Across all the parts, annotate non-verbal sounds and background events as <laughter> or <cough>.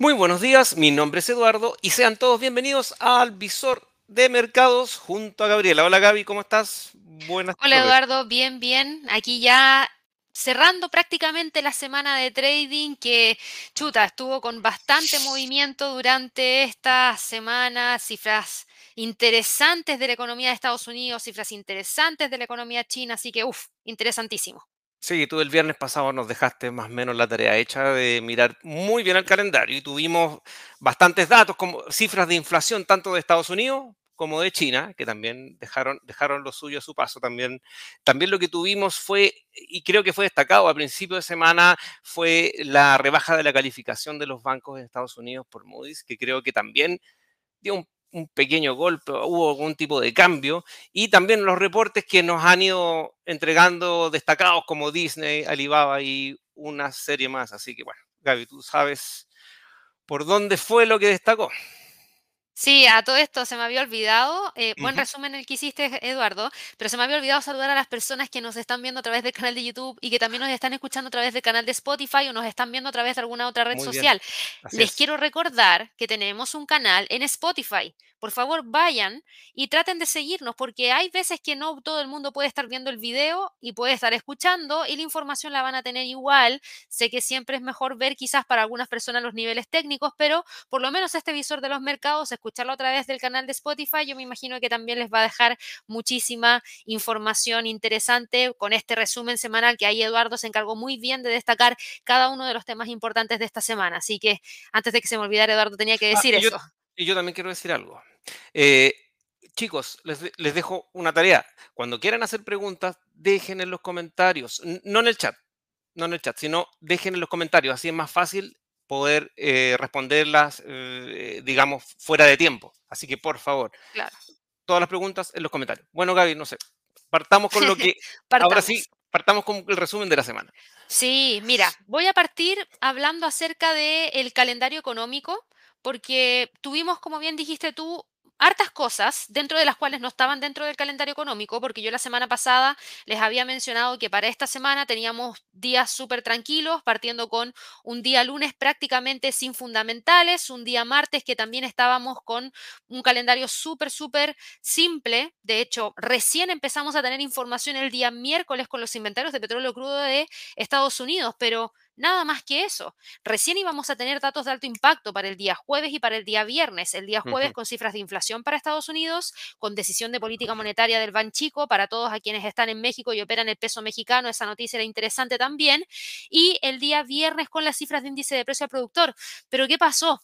Muy buenos días, mi nombre es Eduardo y sean todos bienvenidos al Visor de Mercados junto a Gabriela. Hola Gaby, ¿cómo estás? Buenas Hola Eduardo, bien, bien. Aquí ya cerrando prácticamente la semana de trading que, chuta, estuvo con bastante movimiento durante esta semana, cifras interesantes de la economía de Estados Unidos, cifras interesantes de la economía china, así que, uff, interesantísimo. Sí, tú el viernes pasado nos dejaste más o menos la tarea hecha de mirar muy bien el calendario y tuvimos bastantes datos, como cifras de inflación tanto de Estados Unidos como de China, que también dejaron, dejaron lo suyo a su paso. También, también lo que tuvimos fue, y creo que fue destacado a principio de semana, fue la rebaja de la calificación de los bancos de Estados Unidos por Moody's, que creo que también dio un un pequeño golpe, hubo algún tipo de cambio, y también los reportes que nos han ido entregando destacados como Disney, Alibaba y una serie más. Así que bueno, Gaby, tú sabes por dónde fue lo que destacó. Sí, a todo esto se me había olvidado, eh, buen resumen el que hiciste, Eduardo, pero se me había olvidado saludar a las personas que nos están viendo a través del canal de YouTube y que también nos están escuchando a través del canal de Spotify o nos están viendo a través de alguna otra red social. Les quiero recordar que tenemos un canal en Spotify por favor vayan y traten de seguirnos, porque hay veces que no todo el mundo puede estar viendo el video y puede estar escuchando y la información la van a tener igual. Sé que siempre es mejor ver quizás para algunas personas los niveles técnicos, pero por lo menos este visor de los mercados, escucharlo a través del canal de Spotify, yo me imagino que también les va a dejar muchísima información interesante con este resumen semanal que ahí Eduardo se encargó muy bien de destacar cada uno de los temas importantes de esta semana. Así que antes de que se me olvidara, Eduardo, tenía que ah, decir eso. y yo también quiero decir algo. Eh, chicos, les, dejo una tarea. Cuando quieran hacer preguntas, dejen en los comentarios, no en el chat, no en el chat, sino dejen en los comentarios. Así es más fácil poder eh, responderlas, eh, digamos, fuera de tiempo. Así que, por favor, todas las preguntas en los comentarios. Bueno, Gaby, no sé, partamos con lo que... <laughs> ahora sí, partamos con el resumen de la semana. Sí, mira, voy a partir hablando acerca del calendario económico, porque tuvimos, como bien dijiste tú, hartas cosas, dentro de las cuales no estaban dentro del calendario económico, porque yo la semana pasada les había mencionado que para esta semana teníamos días súper tranquilos, partiendo con un día lunes prácticamente sin fundamentales, un día martes que también estábamos con un calendario súper, súper simple. De hecho, recién empezamos a tener información el día miércoles con los inventarios de petróleo crudo de Estados Unidos, pero Nada más que eso. Recién íbamos a tener datos de alto impacto para el día jueves y para el día viernes. El día jueves con cifras de inflación para Estados Unidos, con decisión de política monetaria del Banchico para todos a quienes están en México y operan el peso mexicano. Esa noticia era interesante también. Y el día viernes con las cifras de índice de precio al productor. Pero ¿qué pasó?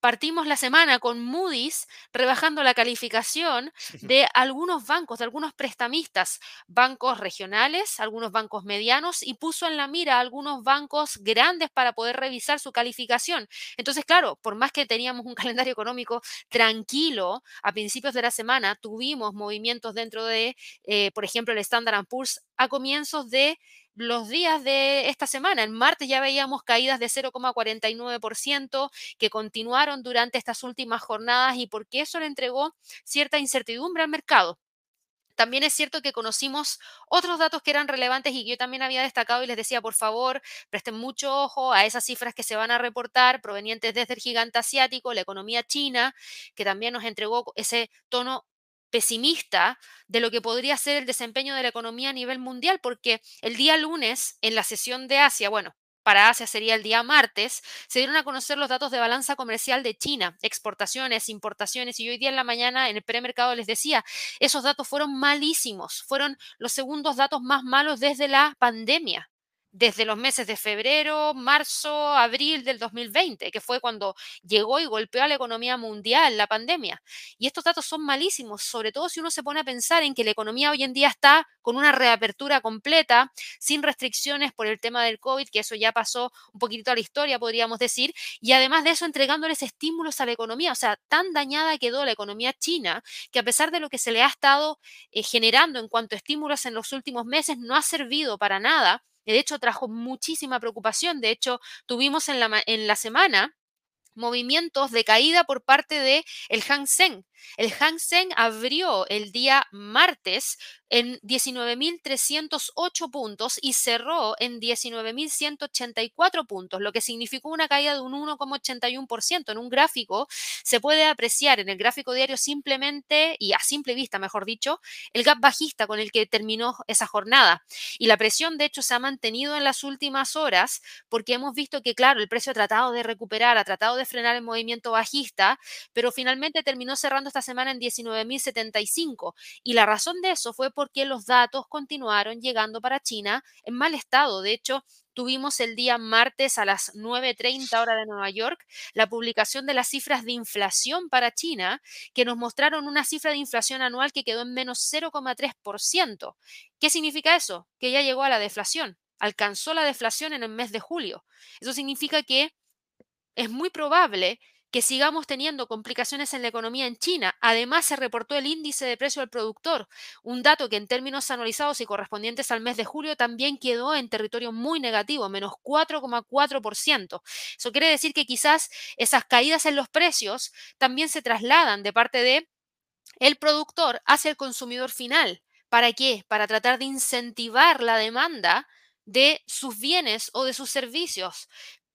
Partimos la semana con Moody's rebajando la calificación <laughs> de algunos bancos, de algunos prestamistas, bancos regionales, algunos bancos medianos y puso en la mira a algunos bancos grandes para poder revisar su calificación. Entonces, claro, por más que teníamos un <laughs> calendario económico tranquilo, a principios de la semana tuvimos movimientos dentro de, eh, por ejemplo, el Standard Poor's a comienzos de los días de esta semana. En martes ya veíamos caídas de 0,49% que continuaron durante estas últimas jornadas y porque eso le entregó cierta incertidumbre al mercado. También es cierto que conocimos otros datos que eran relevantes y que yo también había destacado y les decía, por favor, presten mucho ojo a esas cifras que se van a reportar provenientes desde el gigante asiático, la economía china, que también nos entregó ese tono pesimista de lo que podría ser el desempeño de la economía a nivel mundial, porque el día lunes, en la sesión de Asia, bueno, para Asia sería el día martes, se dieron a conocer los datos de balanza comercial de China, exportaciones, importaciones, y hoy día en la mañana en el premercado les decía, esos datos fueron malísimos, fueron los segundos datos más malos desde la pandemia desde los meses de febrero, marzo, abril del 2020, que fue cuando llegó y golpeó a la economía mundial la pandemia. Y estos datos son malísimos, sobre todo si uno se pone a pensar en que la economía hoy en día está con una reapertura completa, sin restricciones por el tema del COVID, que eso ya pasó un poquito a la historia, podríamos decir, y además de eso entregándoles estímulos a la economía. O sea, tan dañada quedó la economía china que a pesar de lo que se le ha estado eh, generando en cuanto a estímulos en los últimos meses, no ha servido para nada de hecho, trajo muchísima preocupación. De hecho, tuvimos en la, en la semana movimientos de caída por parte de el Hang Seng. El Hang Seng abrió el día martes en 19.308 puntos y cerró en 19.184 puntos, lo que significó una caída de un 1,81%. En un gráfico se puede apreciar en el gráfico diario simplemente, y a simple vista, mejor dicho, el gap bajista con el que terminó esa jornada. Y la presión, de hecho, se ha mantenido en las últimas horas porque hemos visto que, claro, el precio ha tratado de recuperar, ha tratado de frenar el movimiento bajista, pero finalmente terminó cerrando esta semana en 19.075. Y la razón de eso fue porque los datos continuaron llegando para China en mal estado. De hecho, tuvimos el día martes a las 9.30 hora de Nueva York la publicación de las cifras de inflación para China, que nos mostraron una cifra de inflación anual que quedó en menos 0,3%. ¿Qué significa eso? Que ya llegó a la deflación, alcanzó la deflación en el mes de julio. Eso significa que es muy probable que sigamos teniendo complicaciones en la economía en China. Además, se reportó el índice de precio del productor, un dato que en términos anualizados y correspondientes al mes de julio también quedó en territorio muy negativo, menos 4,4%. Eso quiere decir que quizás esas caídas en los precios también se trasladan de parte de el productor hacia el consumidor final. ¿Para qué? Para tratar de incentivar la demanda de sus bienes o de sus servicios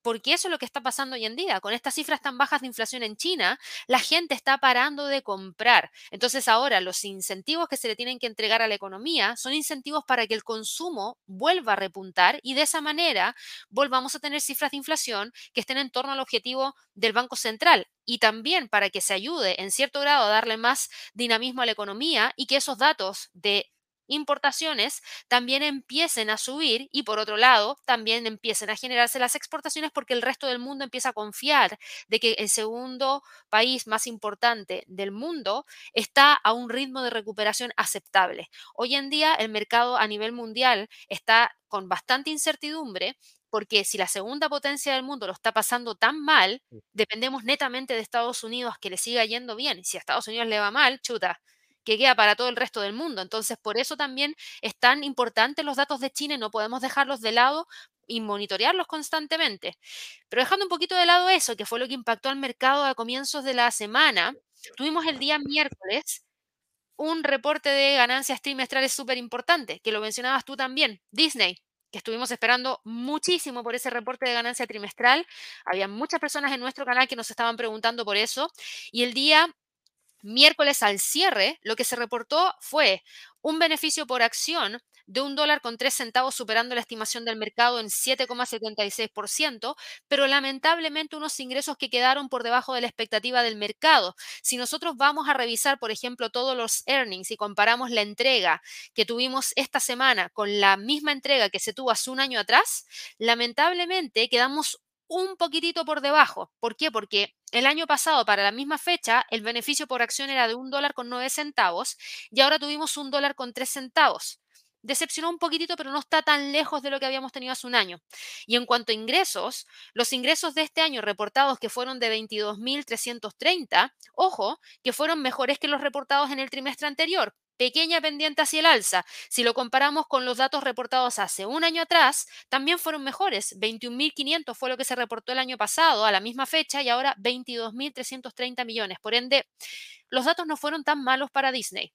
porque eso es lo que está pasando hoy en día. Con estas cifras tan bajas de inflación en China, la gente está parando de comprar. Entonces ahora los incentivos que se le tienen que entregar a la economía son incentivos para que el consumo vuelva a repuntar y de esa manera volvamos a tener cifras de inflación que estén en torno al objetivo del Banco Central y también para que se ayude en cierto grado a darle más dinamismo a la economía y que esos datos de importaciones también empiecen a subir y por otro lado también empiecen a generarse las exportaciones porque el resto del mundo empieza a confiar de que el segundo país más importante del mundo está a un ritmo de recuperación aceptable. Hoy en día el mercado a nivel mundial está con bastante incertidumbre porque si la segunda potencia del mundo lo está pasando tan mal, dependemos netamente de Estados Unidos que le siga yendo bien. Si a Estados Unidos le va mal, chuta, que queda para todo el resto del mundo. Entonces, por eso también es tan importante los datos de China y no podemos dejarlos de lado y monitorearlos constantemente. Pero dejando un poquito de lado eso, que fue lo que impactó al mercado a comienzos de la semana, tuvimos el día miércoles un reporte de ganancias trimestrales súper importante, que lo mencionabas tú también, Disney, que estuvimos esperando muchísimo por ese reporte de ganancia trimestral. Había muchas personas en nuestro canal que nos estaban preguntando por eso. Y el día miércoles al cierre, lo que se reportó fue un beneficio por acción de un dólar con tres centavos superando la estimación del mercado en 7,76%, pero lamentablemente unos ingresos que quedaron por debajo de la expectativa del mercado. Si nosotros vamos a revisar, por ejemplo, todos los earnings y comparamos la entrega que tuvimos esta semana con la misma entrega que se tuvo hace un año atrás, lamentablemente quedamos un poquitito por debajo. ¿Por qué? Porque el año pasado, para la misma fecha, el beneficio por acción era de un dólar con nueve centavos y ahora tuvimos un dólar con tres centavos. Decepcionó un poquitito, pero no está tan lejos de lo que habíamos tenido hace un año. Y en cuanto a ingresos, los ingresos de este año reportados que fueron de 22.330, ojo, que fueron mejores que los reportados en el trimestre anterior, pequeña pendiente hacia el alza. Si lo comparamos con los datos reportados hace un año atrás, también fueron mejores. 21.500 fue lo que se reportó el año pasado a la misma fecha y ahora 22.330 millones. Por ende, los datos no fueron tan malos para Disney.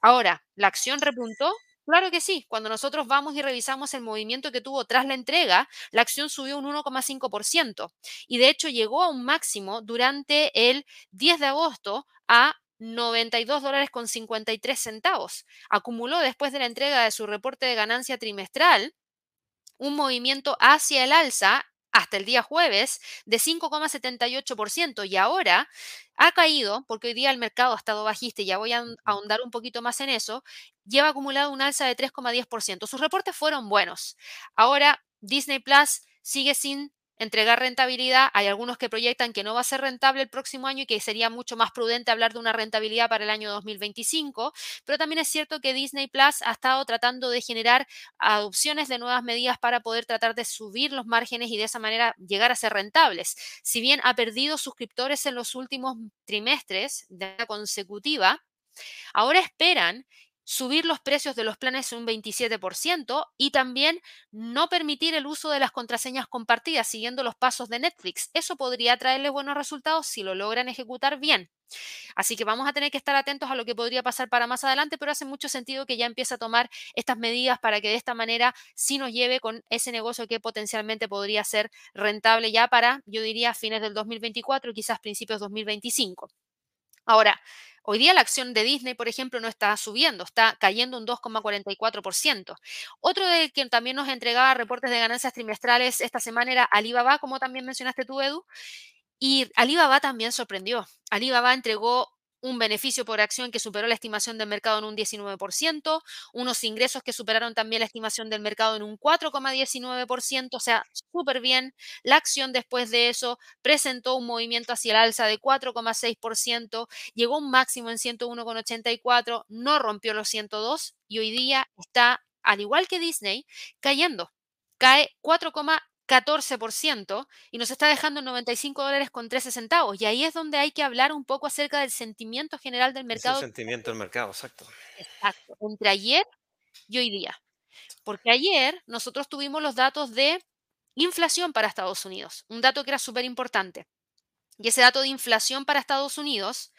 Ahora, ¿la acción repuntó? Claro que sí. Cuando nosotros vamos y revisamos el movimiento que tuvo tras la entrega, la acción subió un 1,5% y de hecho llegó a un máximo durante el 10 de agosto a 92 dólares con 53 centavos. Acumuló después de la entrega de su reporte de ganancia trimestral un movimiento hacia el alza hasta el día jueves de 5,78% y ahora ha caído, porque hoy día el mercado ha estado bajista y ya voy a ahondar un poquito más en eso, lleva acumulado un alza de 3,10%. Sus reportes fueron buenos. Ahora Disney Plus sigue sin entregar rentabilidad. Hay algunos que proyectan que no va a ser rentable el próximo año y que sería mucho más prudente hablar de una rentabilidad para el año 2025, pero también es cierto que Disney Plus ha estado tratando de generar adopciones de nuevas medidas para poder tratar de subir los márgenes y de esa manera llegar a ser rentables. Si bien ha perdido suscriptores en los últimos trimestres de la consecutiva, ahora esperan subir los precios de los planes un 27% y también no permitir el uso de las contraseñas compartidas siguiendo los pasos de Netflix. Eso podría traerle buenos resultados si lo logran ejecutar bien. Así que vamos a tener que estar atentos a lo que podría pasar para más adelante, pero hace mucho sentido que ya empiece a tomar estas medidas para que de esta manera sí nos lleve con ese negocio que potencialmente podría ser rentable ya para, yo diría, fines del 2024, quizás principios 2025. Ahora, Hoy día la acción de Disney, por ejemplo, no está subiendo, está cayendo un 2,44%. Otro del que también nos entregaba reportes de ganancias trimestrales esta semana era Alibaba, como también mencionaste tú, Edu. Y Alibaba también sorprendió. Alibaba entregó un beneficio por acción que superó la estimación del mercado en un 19%, unos ingresos que superaron también la estimación del mercado en un 4,19%, o sea, súper bien. La acción después de eso presentó un movimiento hacia el alza de 4,6%, llegó un máximo en 101,84, no rompió los 102 y hoy día está, al igual que Disney, cayendo. Cae 4, 14% y nos está dejando 95 dólares con 13 centavos. Y ahí es donde hay que hablar un poco acerca del sentimiento general del mercado. el sentimiento del mercado, exacto. Exacto, entre ayer y hoy día. Porque ayer nosotros tuvimos los datos de inflación para Estados Unidos, un dato que era súper importante. Y ese dato de inflación para Estados Unidos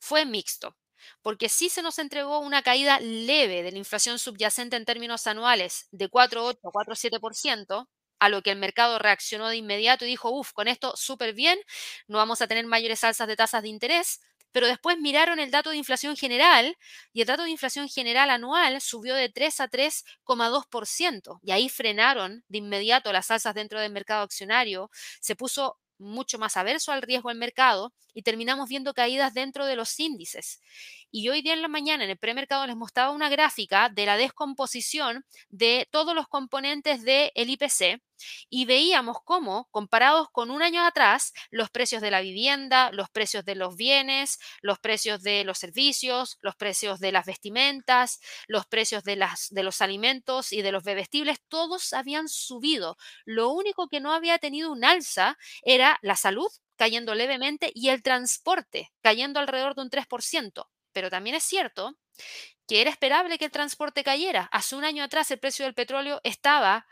fue mixto, porque sí se nos entregó una caída leve de la inflación subyacente en términos anuales de 4,8 a 4,7%, a lo que el mercado reaccionó de inmediato y dijo, uff, con esto súper bien, no vamos a tener mayores alzas de tasas de interés, pero después miraron el dato de inflación general y el dato de inflación general anual subió de 3 a 3,2% y ahí frenaron de inmediato las alzas dentro del mercado accionario, se puso mucho más averso al riesgo del mercado y terminamos viendo caídas dentro de los índices. Y hoy día en la mañana en el premercado les mostraba una gráfica de la descomposición de todos los componentes del IPC y veíamos cómo, comparados con un año atrás, los precios de la vivienda, los precios de los bienes, los precios de los servicios, los precios de las vestimentas, los precios de, las, de los alimentos y de los bebestibles, todos habían subido. Lo único que no había tenido un alza era la salud cayendo levemente y el transporte cayendo alrededor de un 3%. Pero también es cierto que era esperable que el transporte cayera. Hace un año atrás el precio del petróleo estaba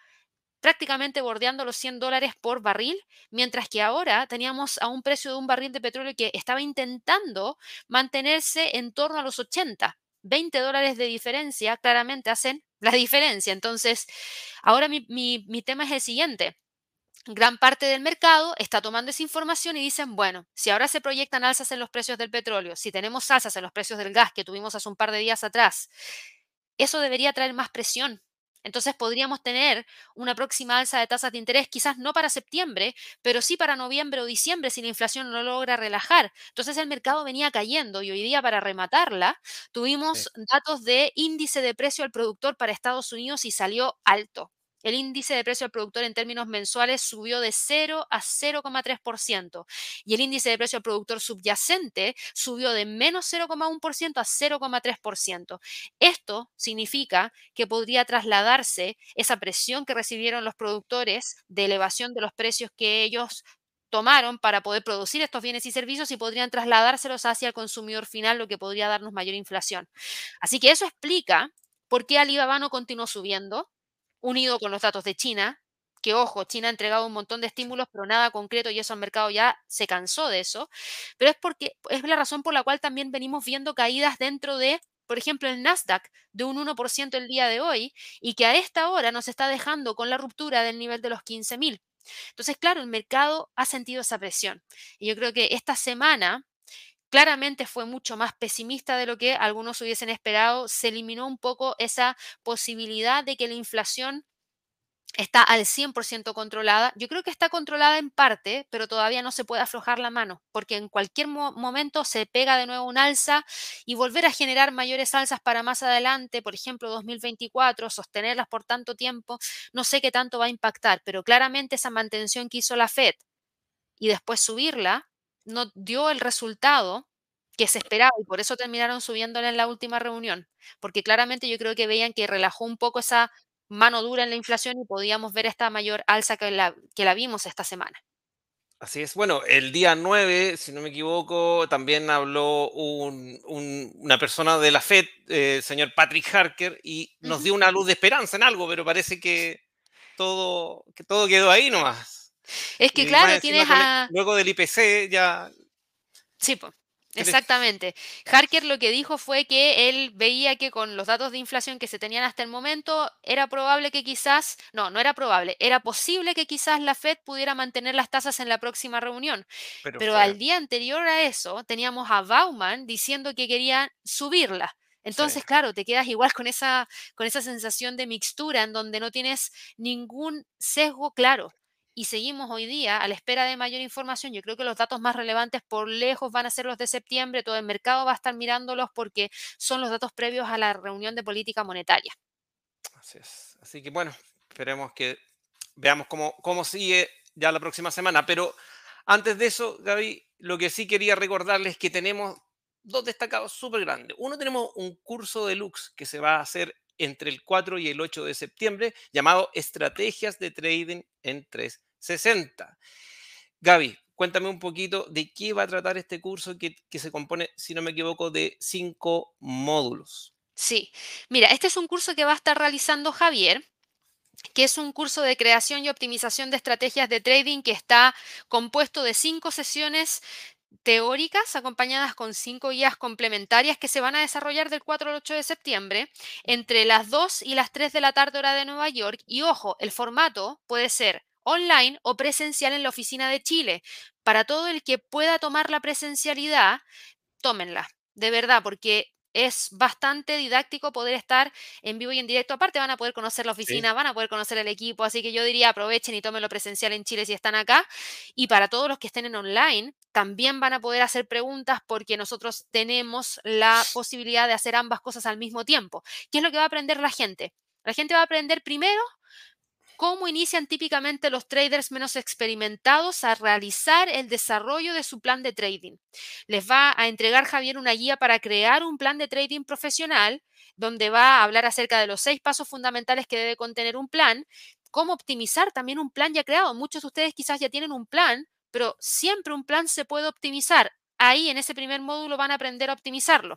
prácticamente bordeando los 100 dólares por barril, mientras que ahora teníamos a un precio de un barril de petróleo que estaba intentando mantenerse en torno a los 80. 20 dólares de diferencia claramente hacen la diferencia. Entonces, ahora mi, mi tema es el siguiente gran parte del mercado está tomando esa información y dicen, bueno, si ahora se proyectan alzas en los precios del petróleo, si tenemos alzas en los precios del gas que tuvimos hace un par de días atrás, eso debería traer más presión. Entonces podríamos tener una próxima alza de tasas de interés, quizás no para septiembre, pero sí para noviembre o diciembre si la inflación no logra relajar. Entonces el mercado venía cayendo y hoy día para rematarla tuvimos datos de índice de precio al productor para Estados Unidos y salió alto. El índice de precio al productor en términos mensuales subió de 0 a 0,3% y el índice de precio al productor subyacente subió de menos 0,1% a 0,3%. Esto significa que podría trasladarse esa presión que recibieron los productores de elevación de los precios que ellos tomaron para poder producir estos bienes y servicios y podrían trasladárselos hacia el consumidor final, lo que podría darnos mayor inflación. Así que eso explica por qué Alibaba no continuó subiendo, unido con los datos de China, que ojo, China ha entregado un montón de estímulos, pero nada concreto y eso el mercado ya se cansó de eso, pero es porque es la razón por la cual también venimos viendo caídas dentro de, por ejemplo, el Nasdaq de un 1% el día de hoy y que a esta hora nos está dejando con la ruptura del nivel de los 15.000. Entonces, claro, el mercado ha sentido esa presión. Y yo creo que esta semana claramente fue mucho más pesimista de lo que algunos hubiesen esperado. Se eliminó un poco esa posibilidad de que la inflación está al 100% controlada. Yo creo que está controlada en parte, pero todavía no se puede aflojar la mano, porque en cualquier momento se pega de nuevo un alza y volver a generar mayores alzas para más adelante, por ejemplo 2024, sostenerlas por tanto tiempo, no sé qué tanto va a impactar, pero claramente esa mantención que hizo la Fed y después subirla, no dio el resultado que se esperaba y por eso terminaron subiéndola en la última reunión, porque claramente yo creo que veían que relajó un poco esa mano dura en la inflación y podíamos ver esta mayor alza que la, que la vimos esta semana. Así es. Bueno, el día 9, si no me equivoco, también habló una persona de la FED, el señor Patrick Harker, y nos dio una luz de esperanza en algo, pero parece que todo, que todo quedó ahí nomás. Es que, claro, tienes a... Luego del IPC ya... Sí, pues. Exactamente. Harker lo que dijo fue que él veía que con los datos de inflación que se tenían hasta el momento, era probable que quizás, no, no era probable, era posible que quizás la Fed pudiera mantener las tasas en la próxima reunión. Pero, al día anterior a eso, teníamos a Bauman diciendo que querían subirla. Entonces, claro, te quedas igual con esa, con esa sensación de mixtura en donde no tienes ningún sesgo claro y seguimos hoy día a la espera de mayor información. Yo creo que los datos más relevantes por lejos van a ser los de septiembre. Todo el mercado va a estar mirándolos porque son los datos previos a la reunión de política monetaria. Así es. Así que bueno, esperemos que veamos cómo, cómo sigue ya la próxima semana. Pero antes de eso, Gaby, lo que sí quería recordarles es que tenemos dos destacados súper grandes. Uno tenemos un curso de Lux que se va a hacer entre el 4 y el 8 de septiembre llamado Estrategias de Trading en 3 60. Gaby, cuéntame un poquito de qué va a tratar este curso que, se compone, si no me equivoco, de cinco módulos. Sí, mira, este es un curso que va a estar realizando Javier que es un curso de creación y optimización de estrategias de trading que está compuesto de cinco sesiones teóricas acompañadas con cinco guías complementarias que se van a desarrollar del 4 al 8 de septiembre entre las 2 y las 3 de la tarde hora de Nueva York. Y ojo, el formato puede ser online o presencial en la oficina de Chile. Para todo el que pueda tomar la presencialidad, tómenla, de verdad, porque es bastante didáctico poder estar en vivo y en directo. Aparte van a poder conocer la oficina, van a poder conocer el equipo, así que yo diría aprovechen y tómenlo presencial en Chile si están acá. Y para todos los que estén en online, también van a poder hacer preguntas porque nosotros tenemos la posibilidad de hacer ambas cosas al mismo tiempo. ¿Qué es lo que va a aprender la gente? La gente va a aprender primero cómo inician típicamente los traders menos experimentados a realizar el desarrollo de su plan de trading. Les va a entregar Javier una guía para crear un plan de trading profesional donde va a hablar acerca de los seis pasos fundamentales que debe contener un plan, cómo optimizar también un plan ya creado. Muchos de ustedes quizás ya tienen un plan, pero siempre un plan se puede optimizar. Ahí en ese primer módulo van a aprender a optimizarlo.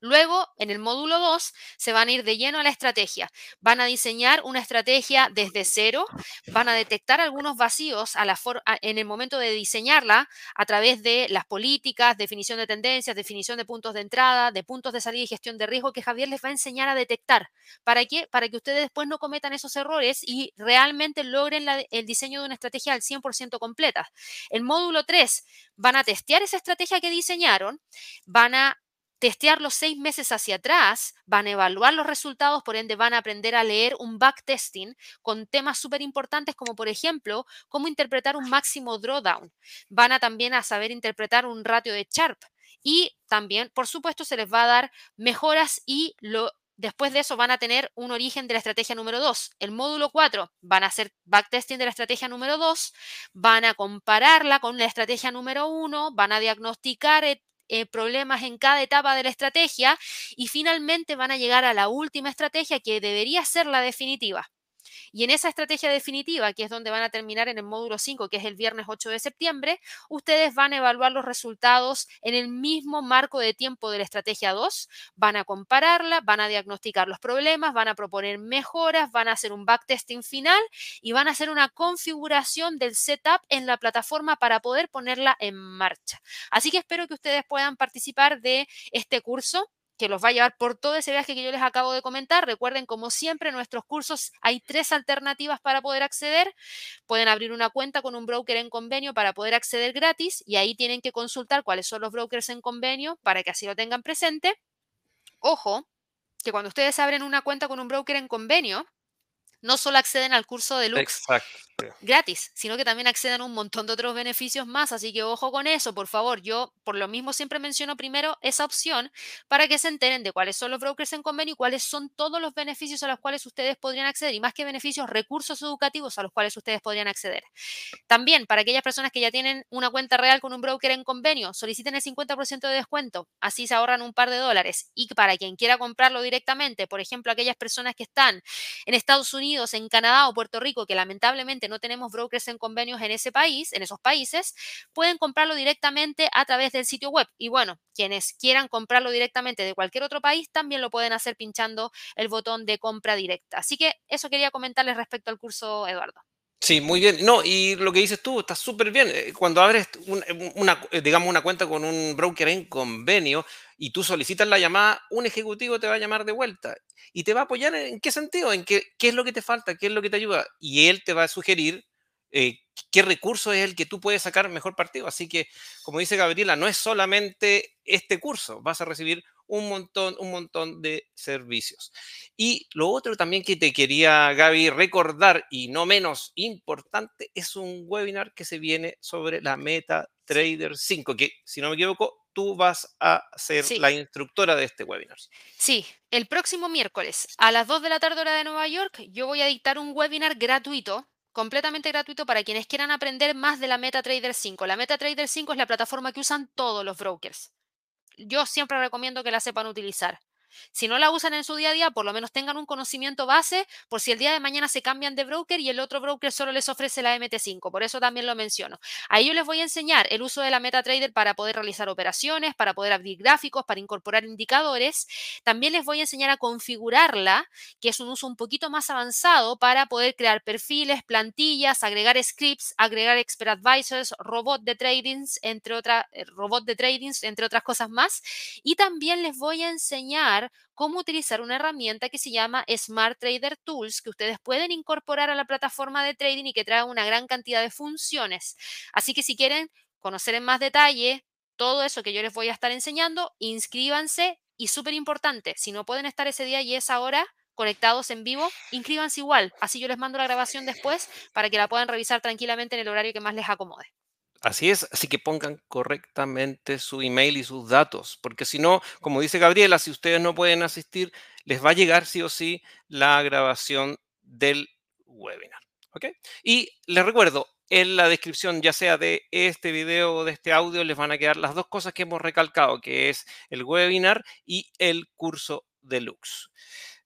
Luego, en el módulo 2, se van a ir de lleno a la estrategia. Van a diseñar una estrategia desde cero, van a detectar algunos vacíos en el momento de diseñarla a través de las políticas, definición de tendencias, definición de puntos de entrada, de puntos de salida y gestión de riesgo que Javier les va a enseñar a detectar. ¿Para qué? Para que ustedes después no cometan esos errores y realmente logren el diseño de una estrategia al 100% completa. El módulo 3 van a testear esa estrategia que diseñaron, van a testear los seis meses hacia atrás, van a evaluar los resultados, por ende van a aprender a leer un backtesting con temas súper importantes como por ejemplo cómo interpretar un máximo drawdown. Van a también a saber interpretar un ratio de Sharp y también, por supuesto, se les va a dar mejoras y Después de eso van a tener un origen de la estrategia número 2. El módulo 4 van a hacer backtesting de la estrategia número 2, van a compararla con la estrategia número 1, van a diagnosticar eh, problemas en cada etapa de la estrategia y finalmente van a llegar a la última estrategia que debería ser la definitiva. Y en esa estrategia definitiva, que es donde van a terminar en el módulo 5, que es el viernes 8 de septiembre, ustedes van a evaluar los resultados en el mismo marco de tiempo de la estrategia 2, van a compararla, van a diagnosticar los problemas, van a proponer mejoras, van a hacer un backtesting final y van a hacer una configuración del setup en la plataforma para poder ponerla en marcha. Así que espero que ustedes puedan participar de este curso que los va a llevar por todo ese viaje que yo les acabo de comentar. Recuerden, como siempre, en nuestros cursos hay tres alternativas para poder acceder. Pueden abrir una cuenta con un broker en convenio para poder acceder gratis y ahí tienen que consultar cuáles son los brokers en convenio para que así lo tengan presente. Ojo, que cuando ustedes abren una cuenta con un broker en convenio, no solo acceden al curso de Lux gratis, sino que también acceden a un montón de otros beneficios más. Así que ojo con eso, por favor. Yo, por lo mismo, siempre menciono primero esa opción para que se enteren de cuáles son los brokers en convenio y cuáles son todos los beneficios a los cuales ustedes podrían acceder. Y más que beneficios, recursos educativos a los cuales ustedes podrían acceder. También, para aquellas personas que ya tienen una cuenta real con un broker en convenio, soliciten el 50% de descuento. Así se ahorran un par de dólares. Y para quien quiera comprarlo directamente, por ejemplo, aquellas personas que están en Estados Unidos, Unidos, en Canadá o Puerto Rico, que lamentablemente no tenemos brokers en convenios en ese país, en esos países, pueden comprarlo directamente a través del sitio web. Y bueno, quienes quieran comprarlo directamente de cualquier otro país, también lo pueden hacer pinchando el botón de compra directa. Así que eso quería comentarles respecto al curso, Eduardo. Sí, muy bien. No, y lo que dices tú está súper bien. Eh, cuando abres una, eh, digamos, una cuenta con un broker en convenio y tú solicitas la llamada, un ejecutivo te va a llamar de vuelta y te va a apoyar en qué sentido, en qué, qué es lo que te falta, qué es lo que te ayuda. Y él te va a sugerir eh, qué recurso es el que tú puedes sacar mejor partido. Así que, como dice Gabriela, no es solamente este curso, vas a recibir un montón, un montón de servicios. Y lo otro también que te quería, Gaby, recordar, y no menos importante, es un webinar que se viene sobre la MetaTrader 5, que si no me equivoco, tú vas a ser la instructora de este webinar. Sí, el próximo miércoles a las 2 de la tarde hora de Nueva York, yo voy a dictar un webinar gratuito completamente gratuito para quienes quieran aprender más de la MetaTrader 5. La MetaTrader 5 es la plataforma que usan todos los brokers yo siempre recomiendo que la sepan utilizar. Si no la usan en su día a día, por lo menos tengan un conocimiento base por si el día de mañana se cambian de broker y el otro broker solo les ofrece la MT5. Por eso también lo menciono. Ahí yo les voy a enseñar el uso de la MetaTrader para poder realizar operaciones, para poder abrir gráficos, para incorporar indicadores. También les voy a enseñar a configurarla, que es un uso un poquito más avanzado para poder crear perfiles, plantillas, agregar scripts, agregar expert advisors, robot de tradings, entre otras, eh, robot de tradings, entre otras cosas más. Y también les voy a enseñar cómo utilizar una herramienta que se llama Smart Trader Tools, que ustedes pueden incorporar a la plataforma de trading y que trae una gran cantidad de funciones. Así que si quieren conocer en más detalle todo eso que yo les voy a estar enseñando, inscríbanse y súper importante, si no pueden estar ese día y esa hora, conectados en vivo, inscríbanse igual. Así yo les mando la grabación después para que la puedan revisar tranquilamente en el horario que más les acomode. Así es, así que pongan correctamente su email y sus datos, porque si no, como dice Gabriela, si ustedes no pueden asistir, les va a llegar sí o sí la grabación del webinar. ¿Ok? Y les recuerdo, en la descripción, ya sea de este video o de este audio, les van a quedar las dos cosas que hemos recalcado, que es el webinar y el curso deluxe.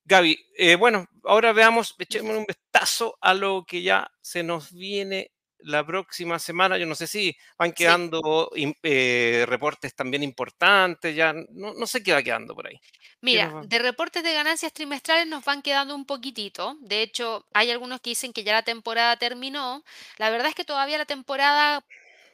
Gaby, eh, bueno, ahora veamos, echemos un vistazo a lo que ya se nos viene la próxima semana, yo no sé si van quedando eh, reportes también importantes, ya no, sé qué va quedando por ahí. Mira, de reportes de ganancias trimestrales nos van quedando un poquitito. De hecho, hay algunos que dicen que ya la temporada terminó. La verdad es que todavía la temporada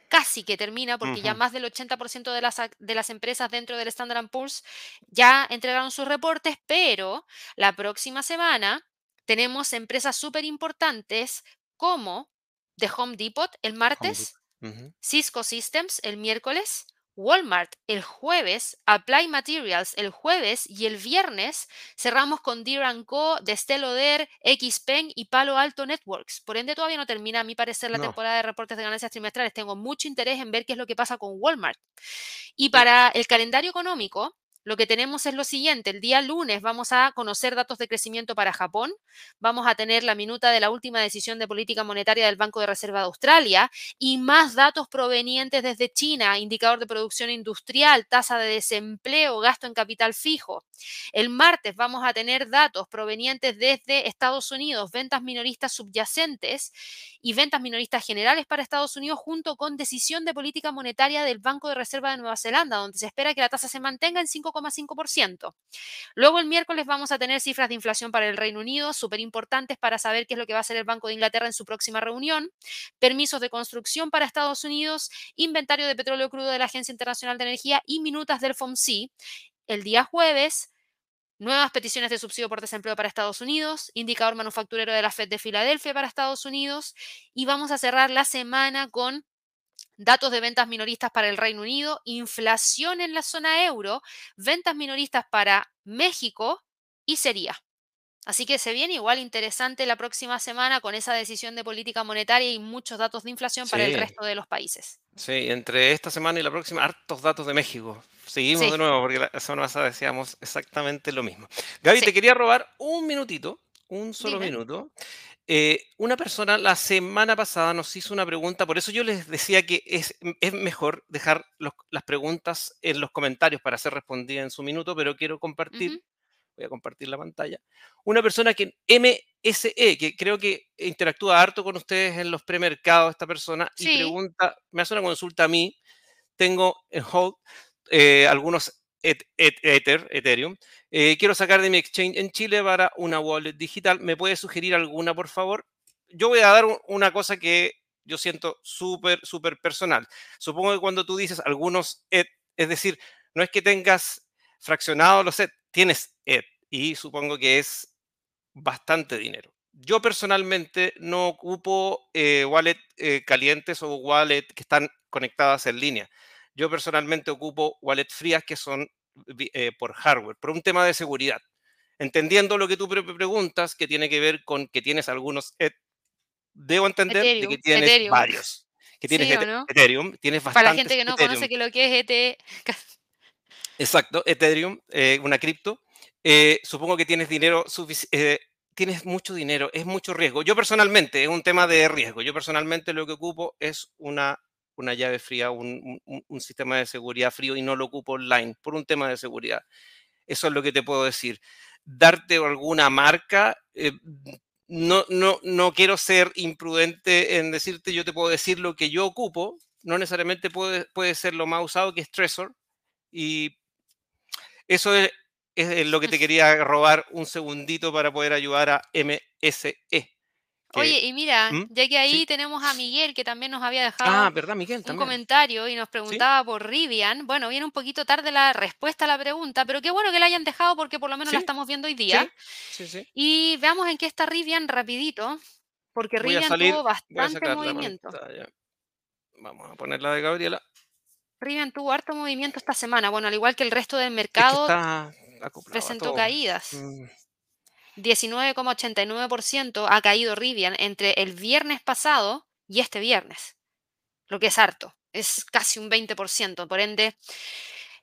casi que termina porque ya más del 80% de las, de las empresas dentro del Standard Poor's ya entregaron sus reportes, pero la próxima semana tenemos empresas súper importantes como de Home Depot el martes, Cisco Systems el miércoles, Walmart el jueves, Apply Materials el jueves y el viernes cerramos con Deere Co, Destel Oder, XPeng y Palo Alto Networks. Por ende, todavía no termina, a mi parecer, la temporada de reportes de ganancias trimestrales. Tengo mucho interés en ver qué es lo que pasa con Walmart. Y para el calendario económico, lo que tenemos es lo siguiente, el día lunes vamos a conocer datos de crecimiento para Japón, vamos a tener la minuta de la última decisión de política monetaria del Banco de Reserva de Australia y más datos provenientes desde China, indicador de producción industrial, tasa de desempleo, gasto en capital fijo. El martes vamos a tener datos provenientes desde Estados Unidos, ventas minoristas subyacentes y ventas minoristas generales para Estados Unidos junto con decisión de política monetaria del Banco de Reserva de Nueva Zelanda, donde se espera que la tasa se mantenga en 5,5%. Luego el miércoles vamos a tener cifras de inflación para el Reino Unido, súper importantes para saber qué es lo que va a hacer el Banco de Inglaterra en su próxima reunión, permisos de construcción para Estados Unidos, inventario de petróleo crudo de la Agencia Internacional de Energía y minutas del FOMC. El día jueves Nuevas peticiones de subsidio por desempleo para Estados Unidos, indicador manufacturero de la Fed de Filadelfia para Estados Unidos y vamos a cerrar la semana con datos de ventas minoristas para el Reino Unido, inflación en la zona euro, ventas minoristas para México y sería. Así que se viene igual interesante la próxima semana con esa decisión de política monetaria y muchos datos de inflación para el resto de los países. Sí, entre esta semana y la próxima, hartos datos de México. Seguimos de nuevo porque la semana pasada decíamos exactamente lo mismo. Gaby, te quería robar un minutito, un solo minuto. Eh, una persona la semana pasada nos hizo una pregunta, por eso yo les decía que es, es mejor dejar las preguntas en los comentarios para ser respondidas en su minuto, pero quiero compartir voy a compartir la pantalla, una persona que MSE, que creo que interactúa harto con ustedes en los premercados, esta persona, y pregunta, me hace una consulta a mí, tengo en hold eh, algunos Ether, Ethereum, eh, quiero sacar de mi exchange en Chile para una wallet digital, ¿me puede sugerir alguna, por favor? Yo voy a dar una cosa que yo siento súper, súper personal. Supongo que cuando tú dices algunos ETH, es decir, no es que tengas fraccionado los ETH, tienes ETH y supongo que es bastante dinero. Yo personalmente no ocupo eh, wallet eh, calientes o wallet que están conectadas en línea. Yo personalmente ocupo wallet frías que son eh, por hardware, por un tema de seguridad. Entendiendo lo que tú preguntas, que tiene que ver con que tienes algunos debo entender de que tienes varios. Que tienes Ethereum, tienes Para la gente que no conoce que lo que es ETH. <laughs> Exacto, Ethereum, una cripto. Eh, supongo que tienes dinero suficiente. Eh, tienes mucho dinero, es mucho riesgo. Yo personalmente, es un tema de riesgo. Yo personalmente lo que ocupo es una, una llave fría, un, sistema de seguridad frío y no lo ocupo online por un tema de seguridad. Eso es lo que te puedo decir. Darte alguna marca, eh, no, no, no quiero ser imprudente en decirte, yo te puedo decir lo que yo ocupo, no necesariamente puede, puede ser lo más usado que es Trezor. Y eso es, es lo que te quería robar un segundito para poder ayudar a MSE. Oye, y mira, ¿Mm? ya que ahí tenemos a Miguel, que también nos había dejado ah, ¿verdad, Miguel, un comentario y nos preguntaba por Rivian. Bueno, viene un poquito tarde la respuesta a la pregunta, pero qué bueno que la hayan dejado porque por lo menos la estamos viendo hoy día. Y veamos en qué está Rivian rapidito, porque Rivian tuvo bastante movimiento. Vamos a ponerla de Gabriela. Rivian tuvo harto movimiento esta semana, bueno, al igual que el resto del mercado, presentó caídas. Mm. 19,89% ha caído Rivian entre el viernes pasado y este viernes, lo que es harto, es casi un 20%, por ende,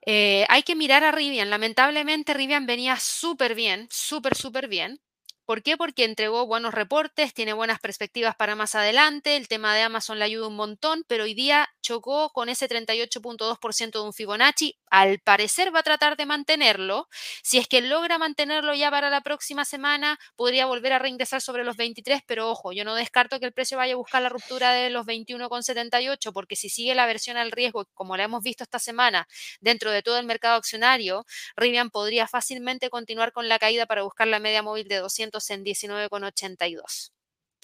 eh, hay que mirar a Rivian. Lamentablemente Rivian venía súper bien, súper, súper bien, ¿Por qué? Porque entregó buenos reportes, tiene buenas perspectivas para más adelante, el tema de Amazon le ayuda un montón, pero hoy día chocó con ese 38.2% de un Fibonacci. Al parecer va a tratar de mantenerlo. Si es que logra mantenerlo ya para la próxima semana, podría volver a reingresar sobre los 23, pero ojo, yo no descarto que el precio vaya a buscar la ruptura de los 21,78, porque si sigue la versión al riesgo, como la hemos visto esta semana, dentro de todo el mercado accionario, Rivian podría fácilmente continuar con la caída para buscar la media móvil de 200 en 19,82.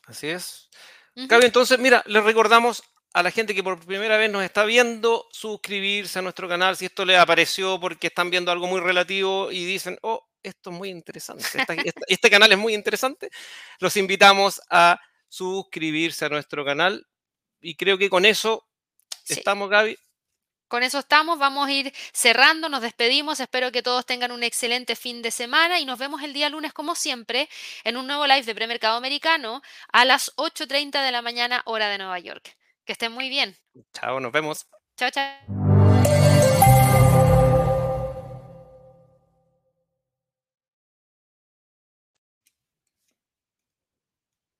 Así es. entonces, mira, les recordamos a la gente que por primera vez nos está viendo suscribirse a nuestro canal si esto les apareció porque están viendo algo muy relativo y dicen, oh, esto es muy interesante, <laughs> este canal es muy interesante. Los invitamos a suscribirse a nuestro canal y creo que con eso estamos, Gaby. Con eso estamos, vamos a ir cerrando, nos despedimos, espero que todos tengan un excelente fin de semana y nos vemos el día lunes como siempre en un nuevo live de Premercado Americano a las 8.30 de la mañana hora de Nueva York. Que estén muy bien. Chao, nos vemos. Chao, chao.